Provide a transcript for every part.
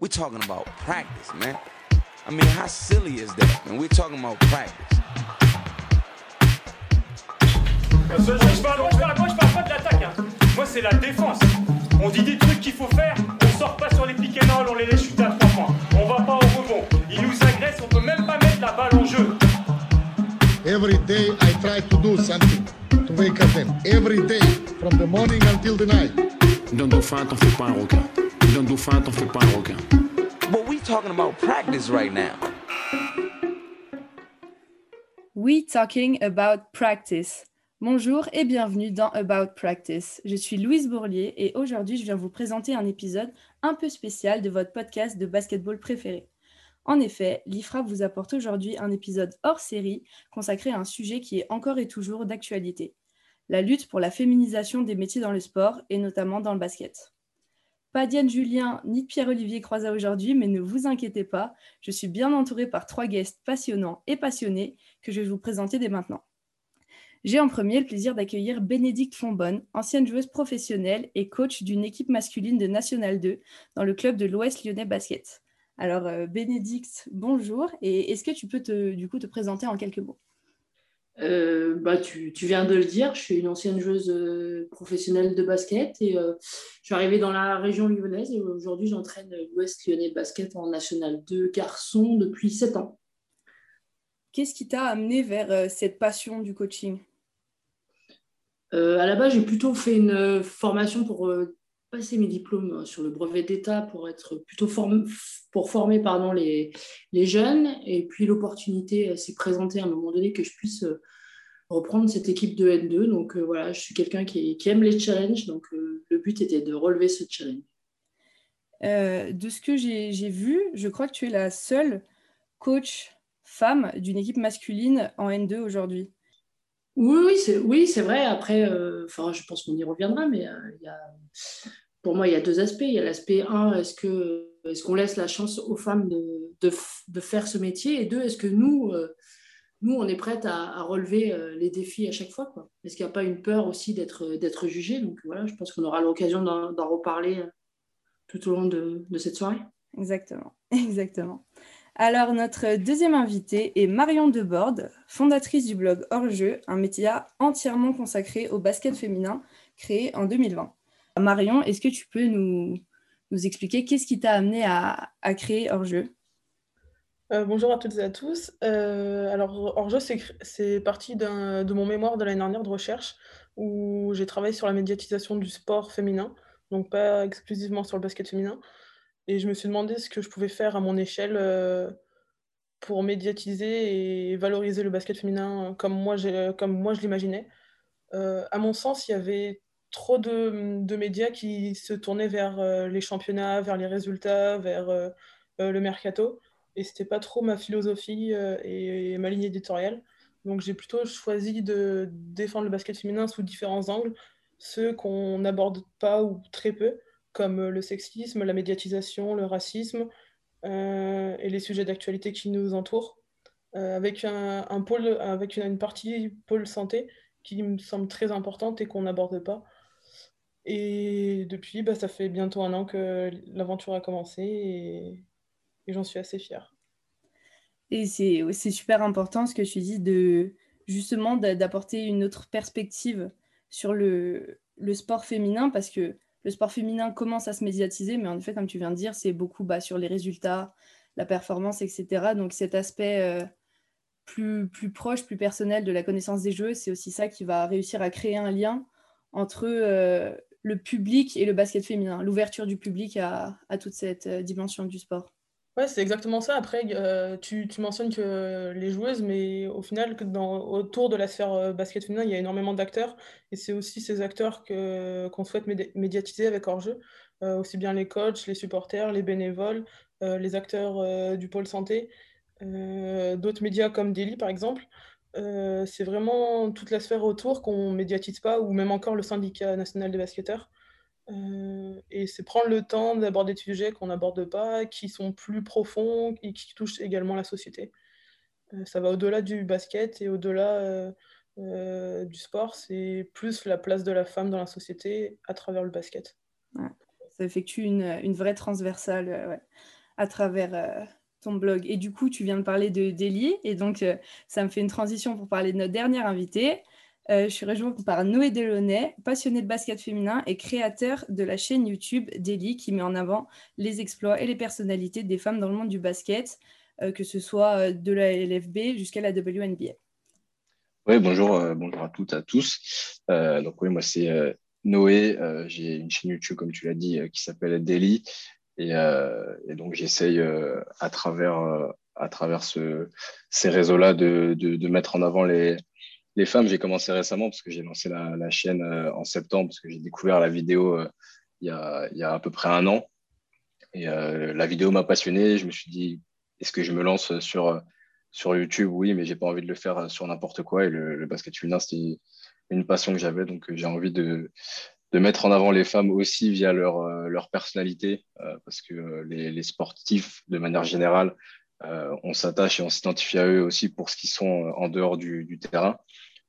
We're talking about practice, man. I mean, how silly is that? And we're talking about practice. Je, je parle, moi, je parle, moi, je parle pas de l'attaque. hein. Moi, c'est la défense. On dit des trucs qu'il faut faire, on sort pas sur les pick and roll, on les laisse chuter à trois points. On va pas au rebond. Ils nous agressent, on peut même pas mettre la balle en jeu. Every day I try to do something to wake up them. Every day, from the morning until the night. D'un dauphin, t'en fais pas un requin. D'un dauphin, t'en fais pas un requin. But we talking about practice right now. We talking about practice. Bonjour et bienvenue dans About Practice. Je suis Louise Bourlier et aujourd'hui je viens vous présenter un épisode un peu spécial de votre podcast de basketball préféré. En effet, l'IFRA vous apporte aujourd'hui un épisode hors série consacré à un sujet qui est encore et toujours d'actualité. La lutte pour la féminisation des métiers dans le sport et notamment dans le basket. Pas Diane Julien ni Pierre-Olivier Croizat aujourd'hui, mais ne vous inquiétez pas, je suis bien entourée par trois guests passionnants et passionnés que je vais vous présenter dès maintenant. J'ai en premier le plaisir d'accueillir Bénédicte Fonbonne, ancienne joueuse professionnelle et coach d'une équipe masculine de National 2 dans le club de l'Ouest Lyonnais Basket. Alors euh, Bénédicte, bonjour, et est-ce que tu peux du coup te présenter en quelques mots? Euh, bah, tu, tu viens de le dire, je suis une ancienne joueuse euh, professionnelle de basket et euh, je suis arrivée dans la région lyonnaise et aujourd'hui j'entraîne l'Ouest Lyonnais Basket en National 2 garçons depuis 7 ans. Qu'est-ce qui t'a amené vers cette passion du coaching? Euh, à la base, j'ai plutôt fait une formation pour passer mes diplômes euh, sur le brevet d'État pour être plutôt form- pour former pardon, les, les jeunes. Et puis l'opportunité euh, s'est présentée à un moment donné que je puisse euh, reprendre cette équipe de N2. Donc euh, voilà, je suis quelqu'un qui, qui aime les challenges. Donc euh, le but était de relever ce challenge. Euh, De ce que j'ai vu, je crois que tu es la seule coach femme d'une équipe masculine en N2 aujourd'hui. Oui, oui, c'est oui, vrai. Après, enfin, je pense qu'on y reviendra, mais il y a, pour moi, il y a deux aspects. Il y a l'aspect un, est-ce que est-ce qu'on laisse la chance aux femmes de, de, faire ce métier? Et deux, est-ce que nous, euh, nous, on est prête à, relever euh, les défis à chaque fois Est-ce qu'il n'y a pas une peur aussi d'être d'être jugé Donc voilà, je pense qu'on aura l'occasion d'en d'en reparler euh, tout au long de, de cette soirée. Exactement, exactement. Alors, notre deuxième invitée est Marion Deborde, fondatrice du blog Hors-jeu, un média entièrement consacré au basket féminin, créé en 2020. Marion, est-ce que tu peux nous, expliquer qu'est-ce qui t'a amené à, créer Hors-jeu? Euh, bonjour à toutes et à tous. Euh, alors, Hors-jeu, c'est parti de mon mémoire de l'année dernière de recherche où j'ai travaillé sur la médiatisation du sport féminin, donc pas exclusivement sur le basket féminin. Et je me suis demandé ce que je pouvais faire à mon échelle euh, pour médiatiser et valoriser le basket féminin comme moi, comme moi je l'imaginais. À mon sens, il y avait trop de, médias qui se tournaient vers euh, les championnats, vers les résultats, vers euh, euh, le mercato et c'était pas trop ma philosophie et, ma ligne éditoriale. Donc j'ai plutôt choisi de défendre le basket féminin sous différents angles, ceux qu'on n'aborde pas ou très peu, comme le sexisme, la médiatisation, le racisme et les sujets d'actualité qui nous entourent, avec un pôle, avec une, une partie pôle santé qui me semble très importante et qu'on n'aborde pas. Et depuis, bah, ça fait bientôt un an que l'aventure a commencé et, j'en suis assez fière. Et c'est super important ce que tu dis de justement d'a- d'apporter une autre perspective sur le, le sport féminin parce que le sport féminin commence à se médiatiser, mais en effet, comme tu viens de dire, c'est beaucoup bah, sur les résultats, la performance, etc. Donc cet aspect euh, plus, plus proche, plus personnel de la connaissance des jeux, c'est aussi ça qui va réussir à créer un lien entre euh, le public et le basket féminin, l'ouverture du public à, à toute cette euh, dimension du sport. Ouais, c'est exactement ça. Après, euh, tu, tu mentionnes que les joueuses, mais au final, autour de la sphère euh, basket féminin, il y a énormément d'acteurs. Et c'est aussi ces acteurs qu'on souhaite médi- médiatiser avec hors-jeu. Aussi bien les coachs, les supporters, les bénévoles, les acteurs du pôle santé, d'autres médias comme Daily, par exemple. Euh, c'est vraiment toute la sphère autour qu'on médiatise pas, ou même encore le syndicat national des basketteurs. Euh, et c'est prendre le temps d'aborder des sujets qu'on n'aborde pas, qui sont plus profonds et qui touchent également la société. Euh, ça va au-delà du basket et au-delà du sport. C'est plus la place de la femme dans la société à travers le basket. Ça effectue une vraie transversale à travers blog. Et du coup, tu viens de parler de Delhi, et donc ça me fait une transition pour parler de notre dernière invitée. je suis rejointe par Noé Delaunay, passionné de basket féminin et créateur de la chaîne YouTube Delhi qui met en avant les exploits et les personnalités des femmes dans le monde du basket, que ce soit de la LFB jusqu'à la WNBA. Oui, bonjour, bonjour à toutes, à tous. donc oui, moi c'est Noé, j'ai une chaîne YouTube, comme tu l'as dit, qui s'appelle Daily. Et, et donc j'essaye à travers, à travers ce, ces réseaux-là de, de, mettre en avant les, les femmes. J'ai commencé récemment parce que j'ai lancé la, chaîne en septembre, parce que j'ai découvert la vidéo il, y a, il y a à peu près un an. Et la vidéo m'a passionné. Je me suis dit, est-ce que je me lance sur, sur YouTube? Oui, mais j'ai pas envie de le faire sur n'importe quoi. Et le, le basket féminin, c'était une passion que j'avais. Donc, euh, j'ai envie de, de mettre en avant les femmes aussi via leur, euh, leur personnalité, euh, parce que les, les, sportifs, de manière générale, on s'attache et on s'identifie à eux aussi pour ce qu'ils sont en dehors du, terrain.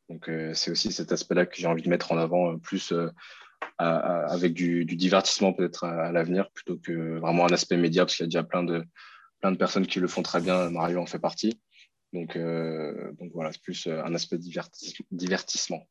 Donc, c'est aussi cet aspect-là que j'ai envie de mettre en avant plus avec du, divertissement peut-être à, l'avenir, plutôt que vraiment un aspect média, parce qu'il y a déjà plein de, plein de personnes qui le font très bien. Mario en fait partie. Donc, donc voilà, c'est plus un aspect divertissement.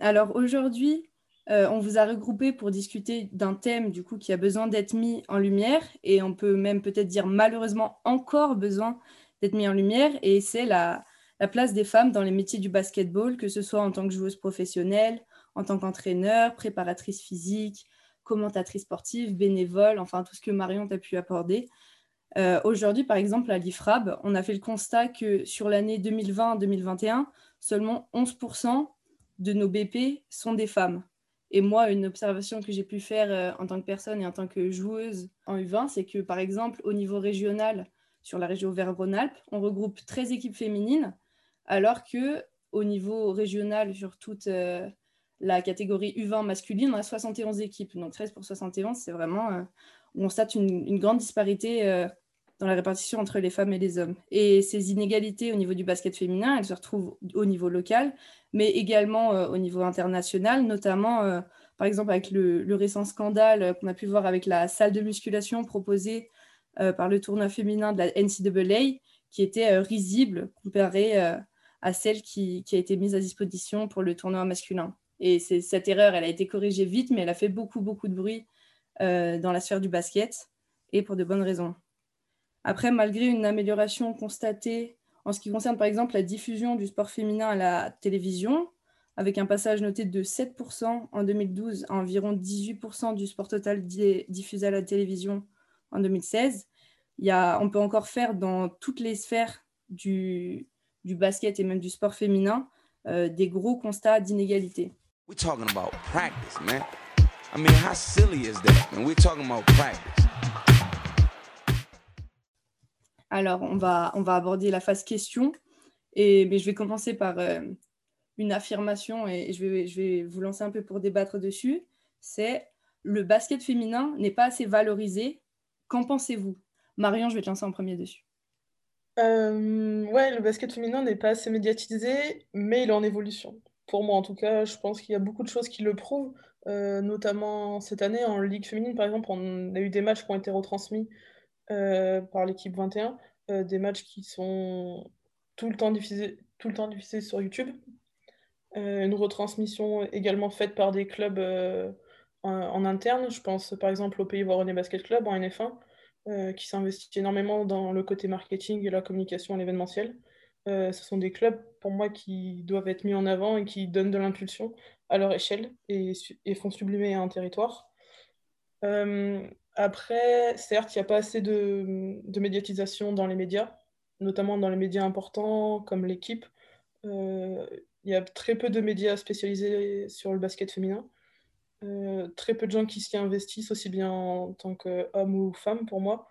Alors aujourd'hui, euh, on vous a regroupé pour discuter d'un thème du coup qui a besoin d'être mis en lumière et on peut même peut-être dire malheureusement encore besoin d'être mis en lumière et c'est la, place des femmes dans les métiers du basketball, que ce soit en tant que joueuse professionnelle, en tant qu'entraîneur, préparatrice physique, commentatrice sportive, bénévole, enfin tout ce que Marion t'a pu apporter. Euh, aujourd'hui, par exemple, à l'IFRAB, on a fait le constat que sur l'année 2020-2021, seulement 11% de nos BP sont des femmes. Et moi, une observation que j'ai pu faire euh, en tant que personne et en tant que joueuse en U20, c'est que par exemple, au niveau régional, sur la région Auvergne-Rhône-Alpes, on regroupe 13 équipes féminines, alors que au niveau régional, sur toute euh, la catégorie U20 masculine, on a 71 équipes. Donc 13 pour 71, c'est vraiment. Euh, on constate une, une grande disparité dans la répartition entre les femmes et les hommes. Et ces inégalités au niveau du basket féminin, elles se retrouvent au niveau local, mais également euh, au niveau international, notamment euh, par exemple avec le, récent scandale qu'on a pu voir avec la salle de musculation proposée euh, par le tournoi féminin de la NCAA, qui était risible comparée à celle qui, a été mise à disposition pour le tournoi masculin. Et cette erreur, elle a été corrigée vite, mais elle a fait beaucoup, beaucoup de bruit dans la sphère du basket, et pour de bonnes raisons. Après, malgré une amélioration constatée en ce qui concerne par exemple la diffusion du sport féminin à la télévision, avec un passage noté de 7% en 2012 à environ 18% du sport total diffusé à la télévision en 2016. Il y a, on peut encore faire dans toutes les sphères du, du basket et même du sport féminin euh, des gros constats d'inégalité. We're talking about practice, man. I mean, how silly is that? And we're talking about practice. Alors, on va, on va aborder la phase question. Et, mais je vais commencer par euh, une affirmation et je vais, je vais vous lancer un peu pour débattre dessus. C'est le basket féminin n'est pas assez valorisé. Qu'en pensez-vous? Marion, je vais te lancer en premier dessus. Euh, ouais, le basket féminin n'est pas assez médiatisé, mais il est en évolution. Pour moi, en tout cas, je pense qu'il y a beaucoup de choses qui le prouvent, euh, notamment cette année en Ligue féminine, par exemple, on a eu des matchs qui ont été retransmis par l'équipe 21, euh, des matchs qui sont tout le temps diffusés, tout le temps diffusés sur YouTube. Euh, une retransmission également faite par des clubs en, interne. Je pense par exemple au Pays Voironnais Basket Club en NF1, qui s'investit énormément dans le côté marketing et la communication à l'événementiel. ce sont des clubs pour moi qui doivent être mis en avant et qui donnent de l'impulsion à leur échelle et, et, font sublimer un territoire. Après, certes, il n'y a pas assez de, médiatisation dans les médias, notamment dans les médias importants comme l'équipe. Euh, il y a très peu de médias spécialisés sur le basket féminin. Euh, très peu de gens qui s'y investissent, aussi bien en tant qu'homme ou femme pour moi.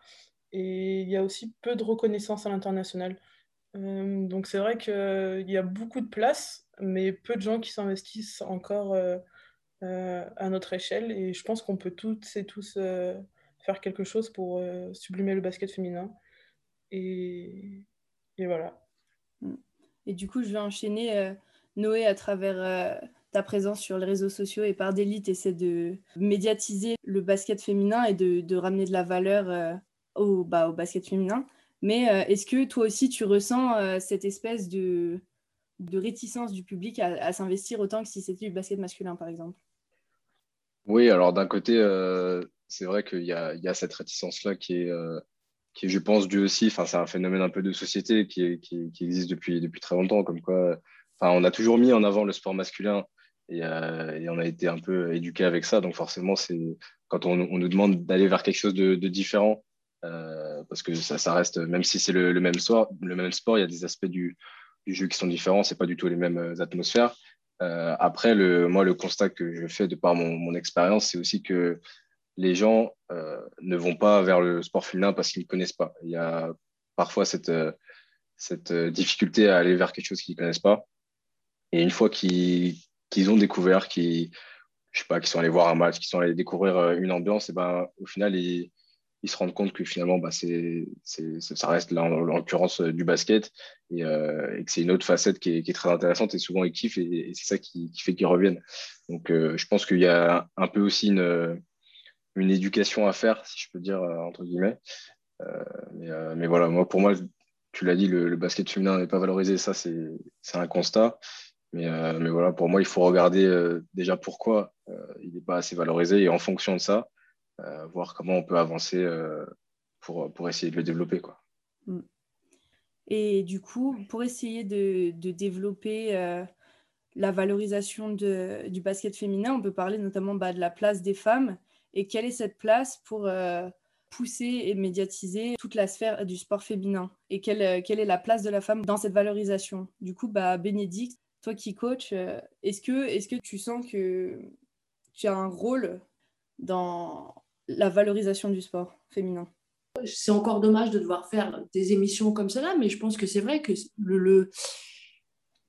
Et il y a aussi peu de reconnaissance à l'international. Euh, donc c'est vrai qu'il y a beaucoup de place, mais peu de gens qui s'investissent encore à notre échelle. Et je pense qu'on peut toutes et tous faire quelque chose pour euh, sublimer le basket féminin. Et, et, voilà. Et du coup, je vais enchaîner, euh, Noé, à travers euh, ta présence sur les réseaux sociaux et par Daily, tu essaies de médiatiser le basket féminin et de, ramener de la valeur euh, au, bah, au basket féminin. Mais euh, est-ce que toi aussi, tu ressens euh, cette espèce de, de réticence du public à, s'investir autant que si c'était du basket masculin, par exemple? Oui, alors d'un côté, c'est vrai qu'il y, a, cette réticence-là qui est, qui je pense, due aussi, enfin, c'est un phénomène un peu de société qui, existe depuis, très longtemps, comme quoi on a toujours mis en avant le sport masculin euh, et, on a été un peu éduqué avec ça. Donc forcément, c'est quand on, nous demande d'aller vers quelque chose de, différent, euh, parce que ça, reste, même si c'est le, même sport, il y a des aspects du, jeu qui sont différents. C'est pas du tout les mêmes euh, après, le, moi, le constat que je fais de par mon, expérience, c'est aussi que les gens ne vont pas vers le sport féminin parce qu'ils ne connaissent pas. Il y a parfois cette, cette difficulté à aller vers quelque chose qu'ils ne connaissent pas. Et une fois qu'ils qu'ils ont découvert, qui, je sais pas, qui sont allés voir un match, qui sont allés découvrir euh, une ambiance, et ben au final ils, ils se rendent compte que finalement bah, c'est, ça reste là, en, l'occurrence euh, du basket et, euh, et que c'est une autre facette qui est, très intéressante et souvent ils kiffent et, c'est ça qui, fait qu'ils reviennent. Donc je pense qu'il y a un peu aussi une, une éducation à faire, si je peux dire entre guillemets. mais, voilà, moi pour moi, tu l'as dit, le, basket féminin n'est pas valorisé, ça c'est, un constat. Mais, euh, mais, voilà, pour moi, il faut regarder euh, déjà pourquoi euh, il n'est pas assez valorisé et en fonction de ça, voir comment on peut avancer pour, pour essayer de le développer. Quoi. Mm. Et du coup, pour essayer de, de développer la valorisation de, du basket féminin, on peut parler notamment bah, de la place des femmes et quelle est cette place pour pousser et médiatiser toute la sphère du sport féminin? Et quelle, quelle est la place de la femme dans cette valorisation? Du coup, bah, Bénédicte, toi qui coach, euh, est-ce que, est que tu sens que tu as un rôle dans la valorisation du sport féminin C'est encore dommage de devoir faire des émissions comme cela, mais je pense que c'est vrai que le, le,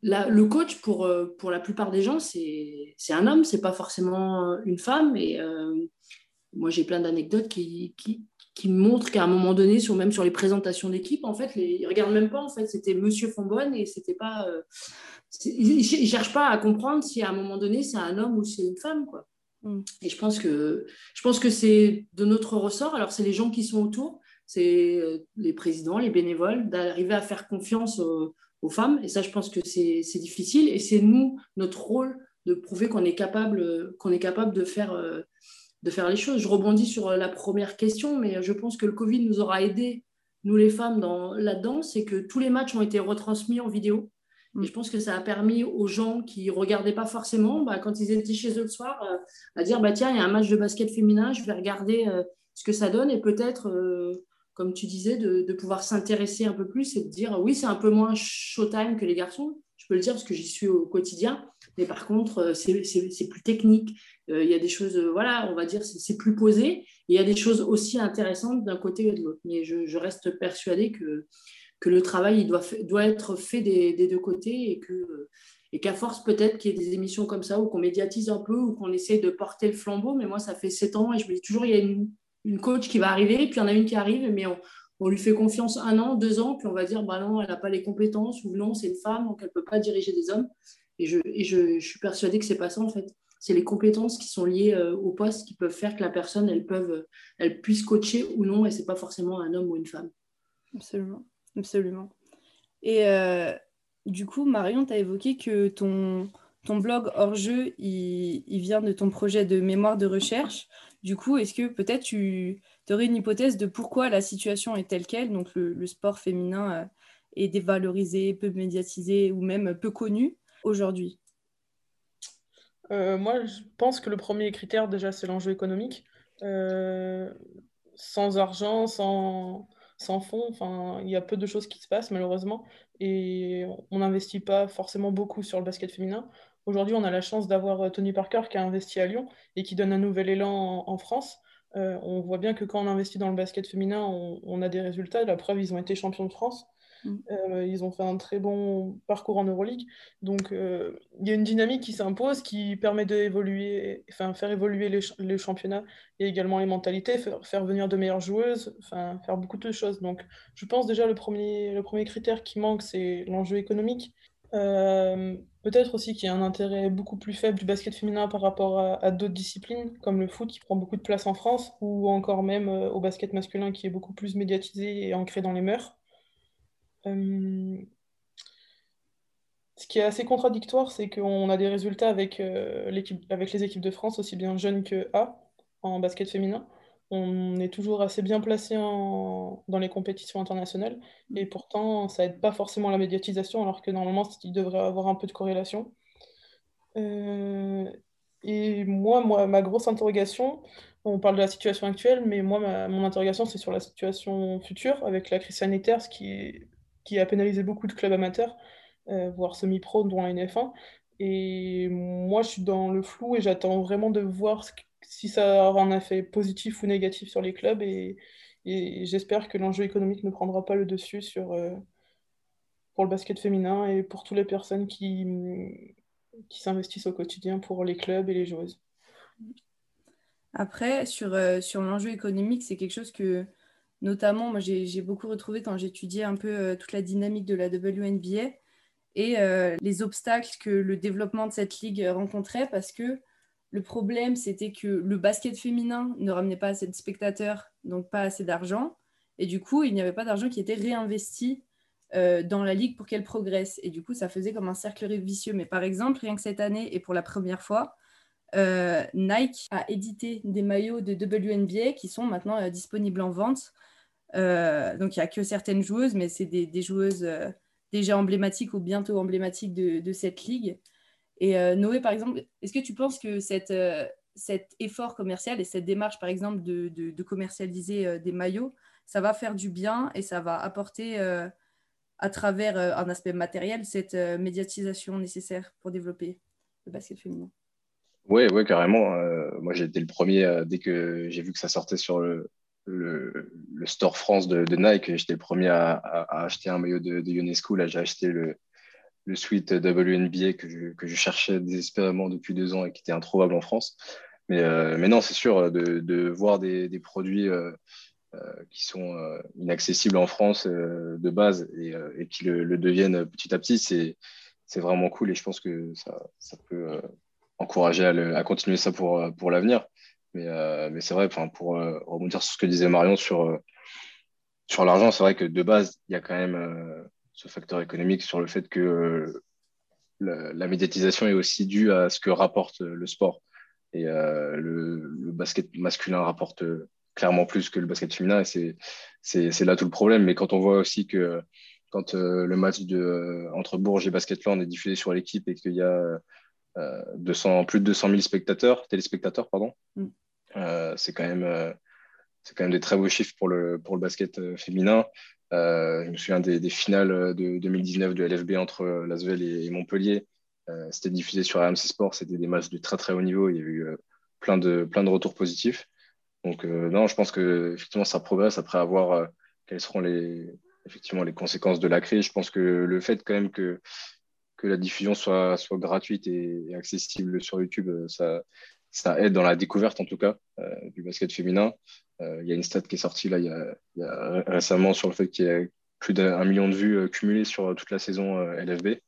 le coach, pour, euh, pour la plupart des gens, c'est un homme, c'est pas forcément une femme. Et euh, moi, j'ai plein d'anecdotes qui, qui, qui montrent qu'à un moment donné, sur, même sur les présentations d'équipe, en fait, les, ils regardent même pas, en fait, c'était Monsieur Fonbonne et c'était pas ils ne cherchent pas à comprendre si à un moment donné c'est un homme ou c'est une femme. Quoi. Mm. Et je pense que, c'est de notre ressort. Alors, c'est les gens qui sont autour, c'est euh, les présidents, les bénévoles, d'arriver à faire confiance aux, femmes. Et ça, je pense que c'est difficile. Et c'est nous, notre rôle, de prouver qu'on est capable, de, faire, euh, de faire les choses. Je rebondis sur la première question, mais je pense que le Covid nous aura aidés, nous les femmes, là-dedans. C'est que tous les matchs ont été retransmis en vidéo. Je pense que ça a permis aux gens qui ne regardaient pas forcément, bah, quand ils étaient chez eux le soir, euh, à dire bah, tiens, il y a un match de basket féminin, je vais regarder euh, ce que ça donne et peut-être, euh, comme tu disais, de, pouvoir s'intéresser un peu plus et de dire oui, c'est un peu moins showtime que les garçons. Je peux le dire parce que j'y suis au quotidien. Mais par contre, c'est plus technique. Il y a des choses, voilà, on va dire, c'est plus posé. Il y a des choses aussi intéressantes d'un côté et de l'autre. Mais je, reste persuadée que que le travail il doit, doit être fait des, deux côtés et que et qu'à force peut-être qu'il y ait des émissions comme ça ou qu'on médiatise un peu ou qu'on essaie de porter le flambeau. Mais moi, ça fait sept ans et je me dis toujours, il y a une, une coach qui va arriver, puis il y en a une qui arrive, mais on, on, lui fait confiance un an, deux ans, puis on va dire, bah non, elle n'a pas les compétences ou non, c'est une femme, donc elle ne peut pas diriger des hommes. Et je, et je, suis persuadée que c'est pas ça en fait. C'est les compétences qui sont liées euh, au poste qui peuvent faire que la personne, elle, elle puisse coacher ou non, et c'est pas forcément un homme ou une femme. Absolument. Absolument. Et euh, du coup, Marion, tu as évoqué que ton, ton blog hors jeu, il, vient de ton projet de mémoire de recherche. Du coup, est-ce que peut-être tu aurais une hypothèse de pourquoi la situation est telle qu'elle, donc le, sport féminin euh, est dévalorisé, peu médiatisé ou même peu connu aujourd'hui? Euh, Moi, je pense que le premier critère, déjà, c'est l'enjeu économique. sans argent, sans, sans fond. Enfin, il y a peu de choses qui se passent malheureusement et on n'investit pas forcément beaucoup sur le basket féminin. Aujourd'hui, on a la chance d'avoir euh, Tony Parker qui a investi à Lyon et qui donne un nouvel élan en, France. Euh, on voit bien que quand on investit dans le basket féminin, on, a des résultats. La preuve, ils ont été champions de France. Mm. Euh, ils ont fait un très bon parcours en Euroleague. Donc, euh, il y a une dynamique qui s'impose qui permet d'évoluer, enfin, faire évoluer les, les, championnats et également les mentalités, faire, venir de meilleures joueuses, enfin, faire beaucoup de choses. Donc, je pense déjà le premier, le premier critère qui manque, c'est l'enjeu économique. Euh, peut-être aussi qu'il y a un intérêt beaucoup plus faible du basket féminin par rapport à, d'autres disciplines, comme le foot qui prend beaucoup de place en France, ou encore même au basket masculin qui est beaucoup plus médiatisé et ancré dans les mœurs. Euh, ce qui est assez contradictoire, c'est qu'on a des résultats avec, avec les équipes de France, aussi bien jeunes que A, en basket féminin on est toujours assez bien placé dans les compétitions internationales. Et pourtant, ça aide pas forcément la médiatisation, alors que normalement, il devrait avoir un peu de corrélation. Euh, et moi, moi, ma grosse interrogation, on parle de la situation actuelle, mais moi, mon interrogation, c'est sur la situation future, avec la crise sanitaire, ce qui, qui a pénalisé beaucoup de clubs amateurs, euh, voire semi-pro, dont la NF1. Et moi, je suis dans le flou et j'attends vraiment de voir si ça aura un effet positif ou négatif sur les clubs. Et, j'espère que l'enjeu économique ne prendra pas le dessus sur, euh, pour le basket féminin et pour toutes les personnes qui, qui s'investissent au quotidien pour les clubs et les joueuses. Après, sur, euh, sur l'enjeu économique, c'est quelque chose que, notamment, moi, j'ai beaucoup retrouvé quand j'étudiais un peu euh, toute la dynamique de la WNBA et les obstacles que le développement de cette ligue rencontrait parce que le problème, c'était que le basket féminin ne ramenait pas assez de spectateurs, donc pas assez d'argent. Et du coup, il n'y avait pas d'argent qui était réinvesti euh, dans la ligue pour qu'elle progresse. Et du coup, ça faisait comme un cercle vicieux. Mais par exemple, rien que cette année, et pour la première fois, euh, Nike a édité des maillots de WNBA qui sont maintenant euh, disponibles en vente. Donc, il n'y a que certaines joueuses, mais c'est des, joueuses déjà emblématiques ou bientôt emblématiques de cette ligue. Et euh, Noé, par exemple, est-ce que tu penses que euh, cet effort commercial et cette démarche, par exemple, de, commercialiser euh, des maillots, ça va faire du bien et ça va apporter à travers un aspect matériel cette médiatisation nécessaire pour développer le basket féminin? Oui, ouais, carrément. moi, j'ai été le premier, dès que j'ai vu que ça sortait sur le, le, store France de, Nike, j'étais le premier à, acheter un maillot de, de Ionescu. Là, j'ai acheté le, le suite WNBA que je, cherchais désespérément depuis deux ans et qui était introuvable en France. Mais, euh, non, c'est sûr, de, voir des, produits euh, euh, qui sont inaccessibles en France de base et, qui le, deviennent petit à petit, c'est, vraiment cool et je pense que ça, ça peut encourager à, à, continuer ça pour, pour l'avenir. Mais, mais c'est vrai, pour rebondir sur ce que disait Marion sur, sur l'argent, c'est vrai que de base, il y a quand même ce facteur économique sur le fait que euh, la, médiatisation est aussi due à ce que rapporte le sport. Et euh, le, basket masculin rapporte clairement plus que le basket féminin, et c'est là tout le problème. Mais quand on voit aussi que quand euh, le match de, entre Bourges et Basketland est diffusé sur l'équipe et qu'il y a 200, plus de 200 000 spectateurs, téléspectateurs, pardon, mm. c'est quand même c'est quand même des très beaux chiffres pour le, pour le basket féminin. Euh, je me souviens des, finales de 2019 de LFB entre Lasvel et, Montpellier. Euh, c'était diffusé sur RMC Sport. C'était des matchs de très très haut niveau. Il y a eu euh, plein, de, plein de retours positifs. Donc non, je pense que effectivement ça progresse après avoir quelles seront les effectivement les conséquences de la crise. Je pense que le fait quand même que que la diffusion soit, soit gratuite et, accessible sur YouTube, ça, ça aide dans la découverte en tout cas du basket féminin. Euh, il y a une stat qui est sortie là, il y a, récemment sur le fait qu'il y a plus d'un million de vues euh, cumulées sur toute la saison euh, LFB.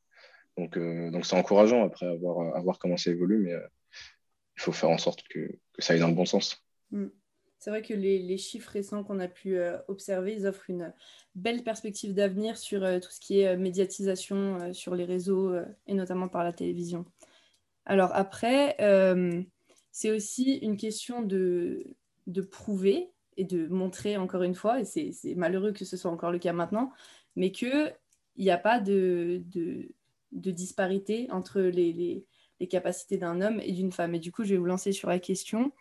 Donc, c'est encourageant après à voir, comment ça évolue, mais il faut faire en sorte que, que, ça aille dans le bon sens. Mm. C'est vrai que les, chiffres récents qu'on a pu observer, ils offrent une belle perspective d'avenir sur tout ce qui est médiatisation sur les réseaux et notamment par la télévision. Alors après, c'est aussi une question de, prouver et de montrer encore une fois, et c'est malheureux que ce soit encore le cas maintenant, mais qu'il n'y a pas de, de, disparité entre les, les, capacités d'un homme et d'une femme. Et du coup, je vais vous lancer sur la question.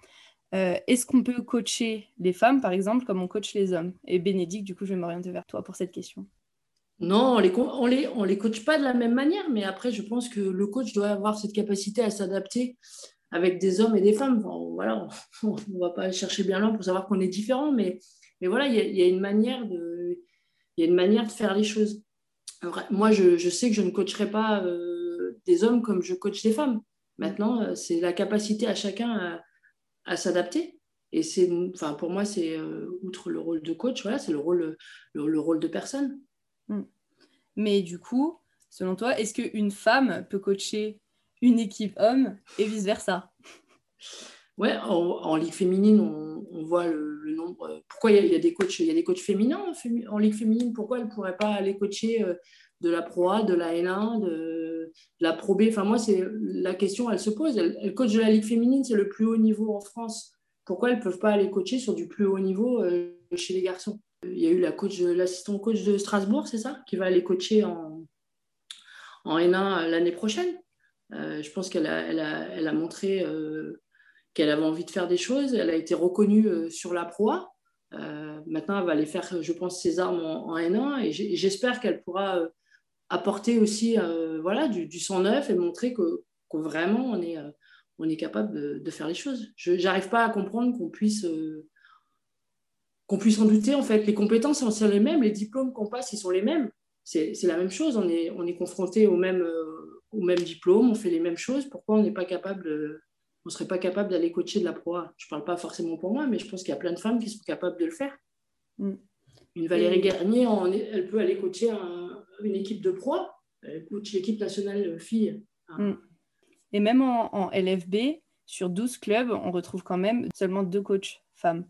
Euh, est-ce qu'on peut coacher les femmes, par exemple, comme on coach les hommes? Et Bénédicte, du coup, je vais m'orienter vers toi pour cette question. Non, on les, on les, on les coach pas de la même manière, mais après, je pense que le coach doit avoir cette capacité à s'adapter avec des hommes et des femmes. voilà, on ne va pas chercher bien loin pour savoir qu'on est différents, mais, mais voilà, il y, a, une manière de, y a une manière de faire les choses. moi, je, je, sais que je ne coacherai pas euh, des hommes comme je coach des femmes. Maintenant, euh, c'est la capacité à chacun à, s'adapter. Et c'est, enfin, pour moi, c'est euh, outre le rôle de coach, voilà, c'est le rôle, le, rôle de personne. Hmm. Mais du coup, selon toi, est-ce qu'une femme peut coacher une équipe homme et vice-versa Ouais, en, ligue féminine, on, voit le, nombre. Pourquoi il y, a, des coachs, il y a des coachs féminins en, ligue féminine Pourquoi elles ne pourraient pas aller coacher euh, de la Pro A, de la N1, de, la Pro B Enfin, moi, c'est la question, elle se pose. Elles, coachent de la ligue féminine, c'est le plus haut niveau en France. Pourquoi elles ne peuvent pas aller coacher sur du plus haut niveau euh, chez les garçons? Il y a eu la coach, coach de Strasbourg, c'est ça, qui va aller coacher en, en N1 l'année prochaine. Euh, je pense qu'elle a, elle elle montré qu'elle avait envie de faire des choses. Elle a été reconnue euh, sur la. Euh, maintenant, elle va aller faire, je pense, ses armes en, N1 et j'espère qu'elle pourra euh, apporter aussi voilà, du, du, sang neuf et montrer que, vraiment on est, on est capable de, faire les choses. Je n'arrive pas à comprendre qu'on puisse, qu'on puisse en douter. En fait, les compétences sont les mêmes, les diplômes qu'on passe, ils sont les mêmes. C'est la même chose. On est, on est confronté au même, au même diplôme, on fait les mêmes choses. Pourquoi on n'est pas capable de on ne serait pas capable d'aller coacher de la proie? Je ne parle pas forcément pour moi, mais je pense qu'il y a plein de femmes qui sont capables de le faire. Mm. Une Valérie Garnier, elle peut aller coacher une équipe de proie. Elle coach l'équipe nationale filles. Mm. Et même en, LFB, sur 12 clubs, on retrouve quand même seulement deux coachs femmes,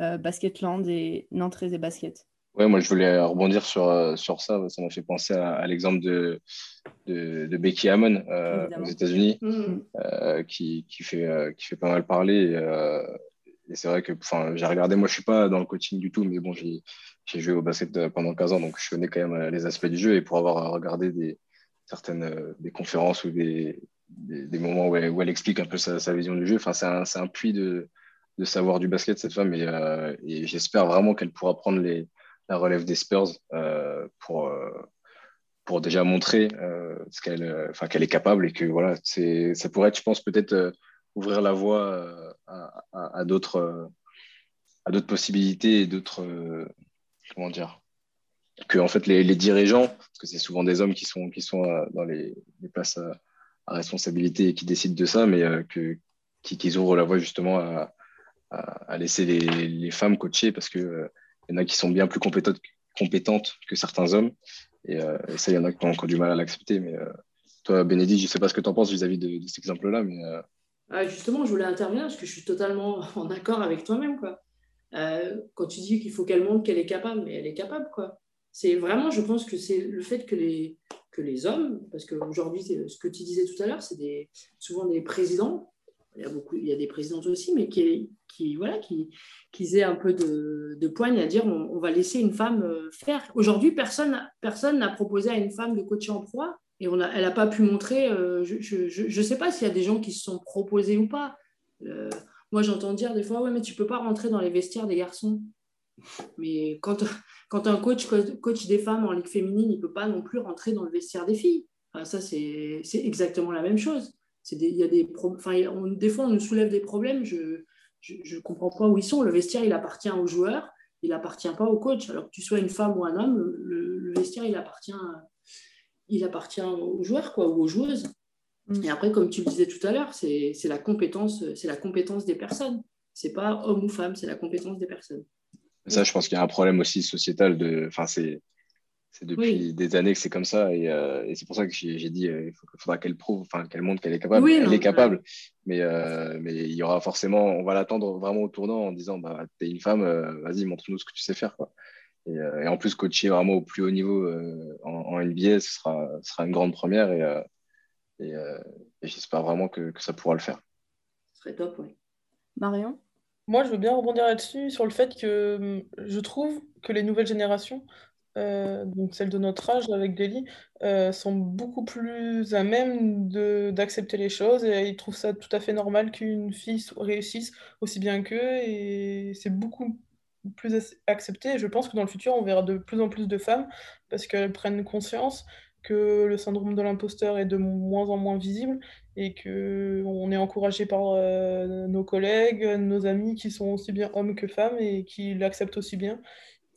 euh, Basketland et Nantes et Basket. Ouais, moi je voulais rebondir sur, euh, sur ça. Ça m'a fait penser à, l'exemple de, de, Becky Hammon euh, aux États-Unis, mm. euh, qui, qui, fait, qui fait pas mal parler. Et, c'est vrai que j'ai regardé, moi je suis pas dans le coaching du tout, mais bon, j'ai joué au basket pendant 15 ans, donc je connais quand même les aspects du jeu. Et pour avoir regardé des, certaines des conférences ou des, moments où elle, explique un peu sa, vision du jeu, c'est un, puits de, savoir du basket, cette femme. Et, j'espère vraiment qu'elle pourra prendre la relève des Spurs euh, pour, euh, déjà montrer euh, qu'elle enfin, est capable et que voilà, ça pourrait être, je pense, peut-être ouvrir la voie à, à d'autres possibilités et d'autres comment dire que en fait les, dirigeants parce que c'est souvent des hommes qui sont qui sont dans les, places à, responsabilité et qui décident de ça mais que qu'ils ouvrent la voie justement à, à laisser les, les, femmes coacher parce que il y en a qui sont bien plus compétentes, compétentes que certains hommes. Euh, et, ça, il y en a qui ont encore du mal à l'accepter. Mais euh, toi, Bénédicte, je ne sais pas ce que tu en penses vis-à-vis de, cet exemple-là. Mais, euh, ah, justement, je voulais intervenir parce que je suis totalement en accord avec toi-même. Quand tu dis qu'il faut qu'elle montre qu'elle est capable, mais elle est capable. quoi. C'est vraiment, je pense que c'est le fait que les, que les hommes, parce qu'aujourd'hui, ce que tu disais tout à l'heure, c'est des, souvent des présidents il y a, beaucoup, il y a des présidentes aussi, mais qui, qui, voilà, qui, qui aient un peu de, de poigne à dire on, va laisser une femme euh, faire. Aujourd'hui, personne personne n'a proposé à une femme de coacher en proie et on a, elle n'a pas pu montrer. Euh, je ne sais pas s'il y a des gens qui se sont proposés ou pas. Euh, moi, j'entends dire des fois ouais, mais tu peux pas rentrer dans les vestiaires des garçons. Mais quand, quand un coach coach des femmes en ligue féminine, il peut pas non plus rentrer dans le vestiaire des filles. ça, c'est exactement la même chose des, y a des, enfin, des fois, on nous soulève des problèmes. Je ne comprends pas où ils sont. Le vestiaire, il appartient aux joueurs, il n'appartient pas au coach. Alors que tu sois une femme ou un homme, le, vestiaire, il appartient, il appartient aux joueurs quoi, ou aux joueuses. Mm. Et après, comme tu le disais tout à l'heure, c'est la compétence, c'est la compétence des personnes. C'est pas homme ou femme, c'est la compétence des personnes. Ça, je pense qu'il y a un problème aussi sociétal de, enfin, c'est c'est depuis des années que c'est comme ça et, euh, et c'est pour ça que j'ai dit euh, il faudra qu'elle prouve, enfin qu'elle montre qu'elle est capable. elle est capable, mais, euh, mais il y aura forcément, on va l'attendre vraiment au tournant en disant bah t'es une femme, vas-y montre-nous ce que tu sais faire quoi. Et, et, en plus coacher vraiment au plus haut niveau en, en, NBA, ce sera, ce sera une grande première et, et, j'espère vraiment que, que, ça pourra le faire. Ce serait top, oui. Marion? Moi, je veux bien rebondir là-dessus, sur le fait que hum, je trouve que les nouvelles générations euh, donc celles de notre âge avec Deli, euh, sont beaucoup plus à même d'accepter les choses et ils trouvent ça tout à fait normal qu'une fille réussisse aussi bien qu'eux et c'est beaucoup plus accepté. je pense que dans le futur, on verra de plus en plus de femmes parce qu'elles prennent conscience que le syndrome de l'imposteur est de moins en moins visible et qu'on est encouragé par euh, nos collègues, nos amis qui sont aussi bien hommes que femmes et qui l'acceptent aussi bien.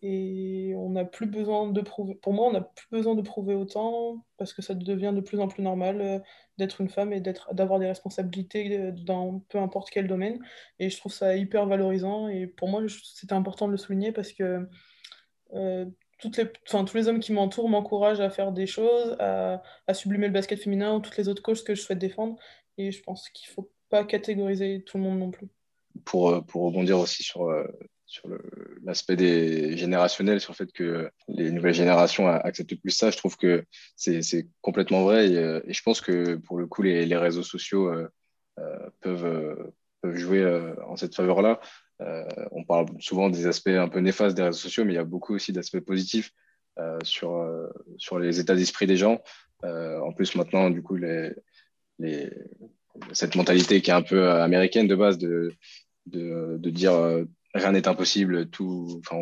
Et on n'a plus besoin de prouver, pour moi, on n'a plus besoin de prouver autant parce que ça devient de plus en plus normal euh, d'être une femme et d'avoir des responsabilités euh, dans peu importe quel domaine. Et je trouve ça hyper valorisant. Et pour moi, c'était important de le souligner parce que euh, tous les hommes qui m'entourent m'encouragent à faire des choses, à, sublimer le basket féminin ou toutes les autres causes que je souhaite défendre. Et je pense qu'il ne faut pas catégoriser tout le monde non plus. Pour, pour rebondir aussi sur, sur l'aspect des générationnels, sur le fait que les nouvelles générations acceptent plus ça, je trouve que c'est complètement vrai. Et, et, je pense que pour le coup, les, réseaux sociaux euh, peuvent jouer en cette faveur-là. Euh, on parle souvent des aspects un peu néfastes des réseaux sociaux, mais il y a beaucoup aussi d'aspects positifs euh, sur, euh, sur les états d'esprit des gens. en plus, maintenant, du coup, cette mentalité qui est un peu américaine de base de, de, dire rien n'est impossible, tout, enfin,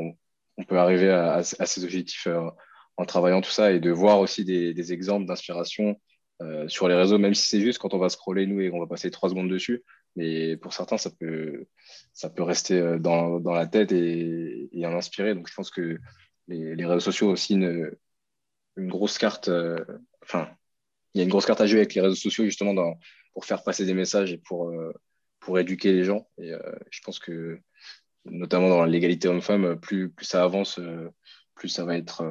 on, peut arriver à, à, ces objectifs en travaillant tout ça et de voir aussi des, exemples d'inspiration sur les réseaux, même si c'est juste quand on va scroller nous et qu'on va passer trois secondes dessus. Mais pour certains, ça peut, ça peut rester euh, dans, dans la tête et, en inspirer. Donc je pense que les, réseaux sociaux aussi une, une grosse carte. Euh, enfin, il y a une grosse carte à jouer avec les réseaux sociaux justement pour faire passer des messages et pour, euh, pour éduquer les gens. Et je pense que notamment dans l'égalité homme-femme, plus, plus ça avance, plus ça va être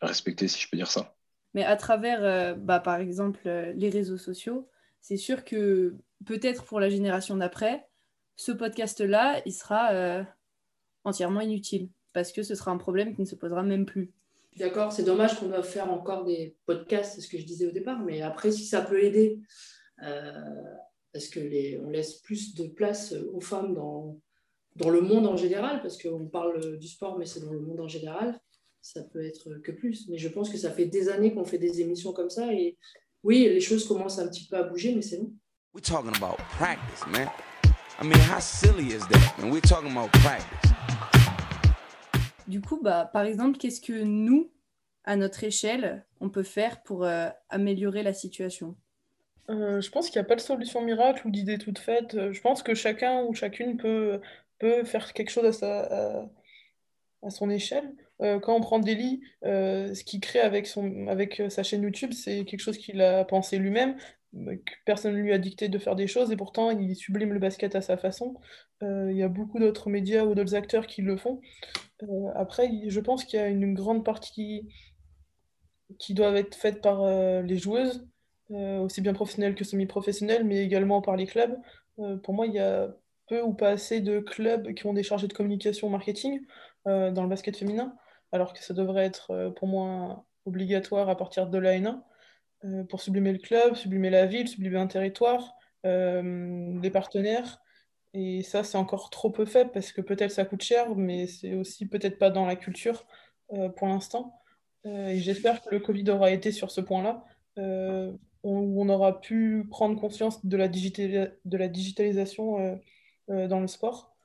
respecté, si je peux dire ça. Mais à travers, bah, par exemple, les réseaux sociaux, c'est sûr que peut-être pour la génération d'après, ce podcast-là, il sera euh, entièrement inutile parce que ce sera un problème qui ne se posera même plus. D'accord, c'est dommage qu'on doive faire encore des podcasts, c'est ce que je disais au départ, mais après, si ça peut aider, euh, parce que les, on laisse plus de place aux femmes dans, dans le monde en général, parce qu'on parle du sport, mais c'est dans le monde en général, ça peut être que plus. Mais je pense que ça fait des années qu'on fait des émissions comme ça, et oui, les choses commencent un petit peu à bouger, mais c'est bon. We're talking about practice, man. I mean, how silly is that? And we're talking about practice. Du coup, bah, par exemple, qu'est-ce que nous, à notre échelle, on peut faire pour euh, améliorer la situation? Euh, Je pense qu'il n'y a pas de solution miracle ou d'idée toute faite. Euh, je pense que chacun ou chacune peut, peut faire quelque chose à, sa, à, à son échelle. Euh, quand on prend Deli, euh, ce qu'il crée avec, son, avec sa chaîne YouTube, c'est quelque chose qu'il a pensé lui-même personne ne lui a dicté de faire des choses et pourtant il sublime le basket à sa façon. Euh, il y a beaucoup d'autres médias ou d'autres acteurs qui le font. Euh, après, je pense qu'il y a une grande partie qui doit être faite par euh, les joueuses, aussi bien professionnelles que semi-professionnelles, mais également par les clubs. pour moi, il y a peu ou pas assez de clubs qui ont des chargés de communication marketing dans le basket féminin, alors que ça devrait être pour moi obligatoire à partir de l'AN1. Euh, pour sublimer le club, sublimer la ville, sublimer un territoire, euh, les partenaires. Et ça, c'est encore trop peu fait parce que peut-être ça coûte cher, mais c'est aussi peut-être pas dans la culture euh, pour l'instant. et j'espère que le Covid aura été sur ce point-là, où on aura pu prendre conscience de la, de la digitalisation dans le sport.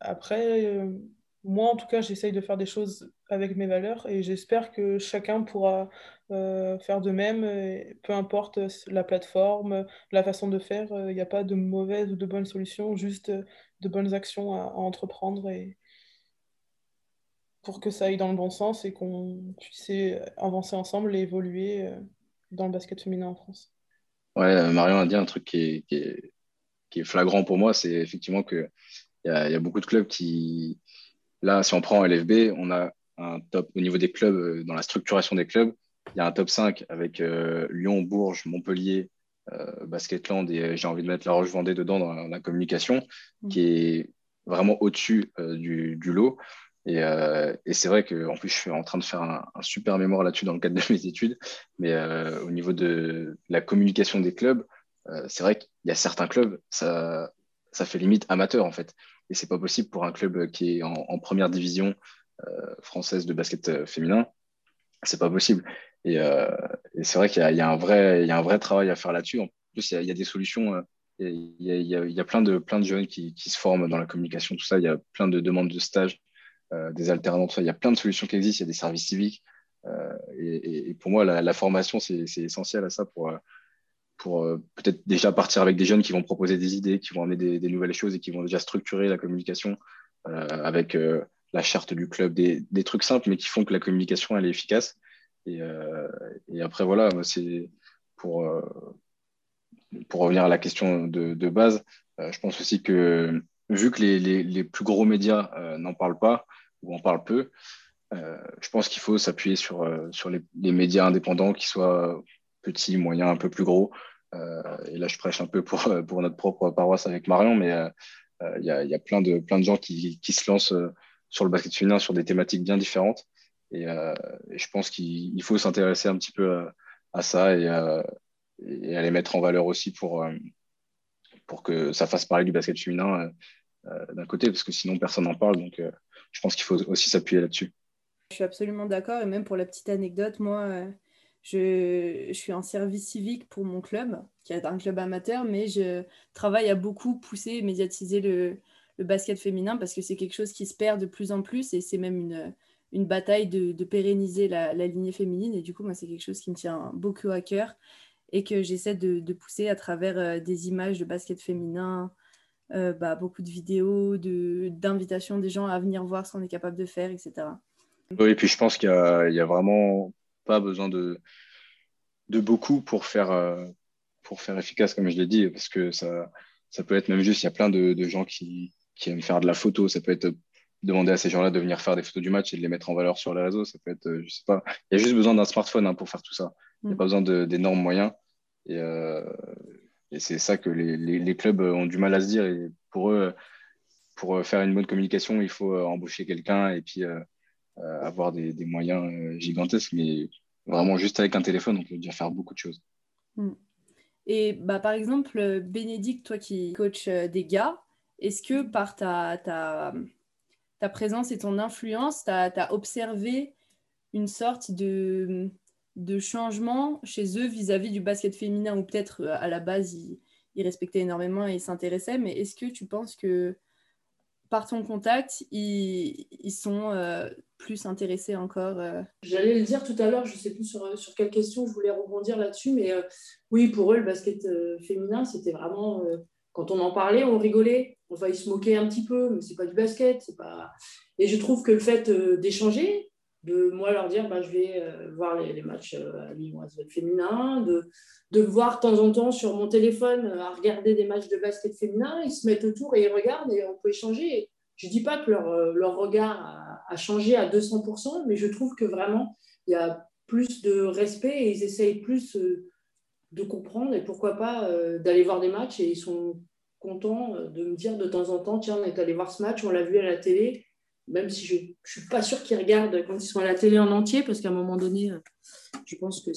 après, moi, en tout cas, j'essaye de faire des choses avec mes valeurs et j'espère que chacun pourra euh, faire de même, peu importe la plateforme, la façon de faire. Il n'y a pas de mauvaise ou de bonne solution, juste de bonnes actions à, entreprendre et pour que ça aille dans le bon sens et qu'on puisse avancer ensemble et évoluer euh, dans le basket féminin en France. Ouais, euh, Marion a dit un truc qui est flagrant pour moi, c'est effectivement qu'il y, y a beaucoup de clubs qui, Là, si on prend LFB, on a un top au niveau des clubs, euh, dans la structuration des clubs, il y a un top 5 avec euh, Lyon, Bourges, Montpellier, euh, Basketland et j'ai envie de mettre La Roche-Vendée dedans dans la, communication, mmh. qui est vraiment au-dessus du, du, lot. Et, et c'est vrai qu'en plus, je suis en train de faire un, un super mémoire là-dessus dans le cadre de mes études. Mais au niveau de la communication des clubs, c'est vrai qu'il y a certains clubs, ça, ça fait limite amateur en fait et c'est pas possible pour un club qui est en, première division euh, française de basket euh, féminin. C'est pas possible. Et, euh, c'est vrai qu'il y, a un vrai, travail à faire là-dessus. En plus, il y, a, des solutions. Il y, a, plein de, jeunes qui, se forment dans la communication, tout ça. Il y a plein de demandes de stages, euh, des ça. Il y a plein de solutions qui existent. Il y a des services civiques. Et, et, pour moi, la, la formation, c'est essentiel à ça pour, pour euh, peut-être déjà partir avec des jeunes qui vont proposer des idées, qui vont amener des, nouvelles choses et qui vont déjà structurer la communication euh, avec euh, la charte du club, des, trucs simples mais qui font que la communication elle est efficace. Et, après voilà, c'est pour revenir à la question de, base, je pense aussi que vu que les, plus gros médias n'en parlent pas, où on parle peu. je pense qu'il faut s'appuyer sur les, médias indépendants, qui soient petits, moyens, un peu plus gros. et là, je prêche un peu pour, pour notre propre paroisse avec Marion, mais il y a, plein de, gens qui, se lancent sur le basket féminin sur des thématiques bien différentes. Et, je pense qu'il faut s'intéresser un petit peu à, ça et, et, à les mettre en valeur aussi pour, que ça fasse parler du basket féminin euh, euh, d'un côté, parce que sinon personne n'en parle. Donc euh, je pense qu'il faut aussi s'appuyer là-dessus. Je suis absolument d'accord. Et même pour la petite anecdote, moi, je, suis en service civique pour mon club, qui est un club amateur, mais je travaille à beaucoup pousser et médiatiser le, basket féminin parce que c'est quelque chose qui se perd de plus en plus et c'est même une, une bataille de, pérenniser la, lignée féminine. Et du coup, moi, c'est quelque chose qui me tient beaucoup à cœur et que j'essaie de, pousser à travers euh, des images de basket féminin, euh, bah, beaucoup de vidéos, d'invitations des gens à venir voir ce qu'on est capable de faire, etc. Oui, et puis je pense qu'il n'y a, vraiment pas besoin de, de beaucoup pour faire, euh, pour faire efficace, comme je l'ai dit, parce que ça, ça peut être même juste, il y a plein de, gens qui, qui, aiment faire de la photo, ça peut être demander à ces gens-là de venir faire des photos du match et de les mettre en valeur sur les réseaux, ça peut être, je sais pas, il y a juste besoin d'un smartphone hein, pour faire tout ça. Il n'y a mm. pas besoin d'énormes moyens. Et, euh, et c'est ça que les, les, clubs ont du mal à se dire. Et pour eux, pour faire une bonne communication, il faut embaucher quelqu'un et puis euh, avoir des, moyens gigantesques. Mais vraiment, juste avec un téléphone, on peut déjà faire beaucoup de choses. Mm. Et bah, par exemple, Bénédicte, toi qui coaches des gars, est-ce que par ta, ta, ta, présence et ton influence, tu as, observé une sorte de, de changement chez eux vis-à-vis du basket féminin? Ou peut-être euh, à la base ils, respectaient énormément et ils s'intéressaient mais est-ce que tu penses que par ton contact ils, sont euh, plus intéressés encore euh? J'allais le dire tout à l'heure, je ne sais plus sur, sur, quelle question je voulais rebondir là-dessus, mais oui, pour eux, le basket féminin, c'était vraiment, quand on en parlait, on rigolait, enfin, ils se moquaient un petit peu, mais c'est pas du basket, pas... Et je trouve que le fait d'échanger, de moi leur dire bah, je vais euh, voir les, matchs euh, à Lyon féminin, de, de voir de temps en temps sur mon téléphone euh, à regarder des matchs de basket féminin, ils se mettent autour et ils regardent et on peut échanger. Je ne dis pas que leur, leur regard a, changé à 200%, mais je trouve que vraiment il y a plus de respect et ils essayent plus de comprendre et pourquoi pas d'aller voir des matchs et ils sont contents de me dire de temps en temps tiens on est allé voir ce match, on l'a vu à la télé même si je ne suis pas sûre qu'ils regardent quand ils sont à la télé en entier, parce qu'à un moment donné, euh, je pense que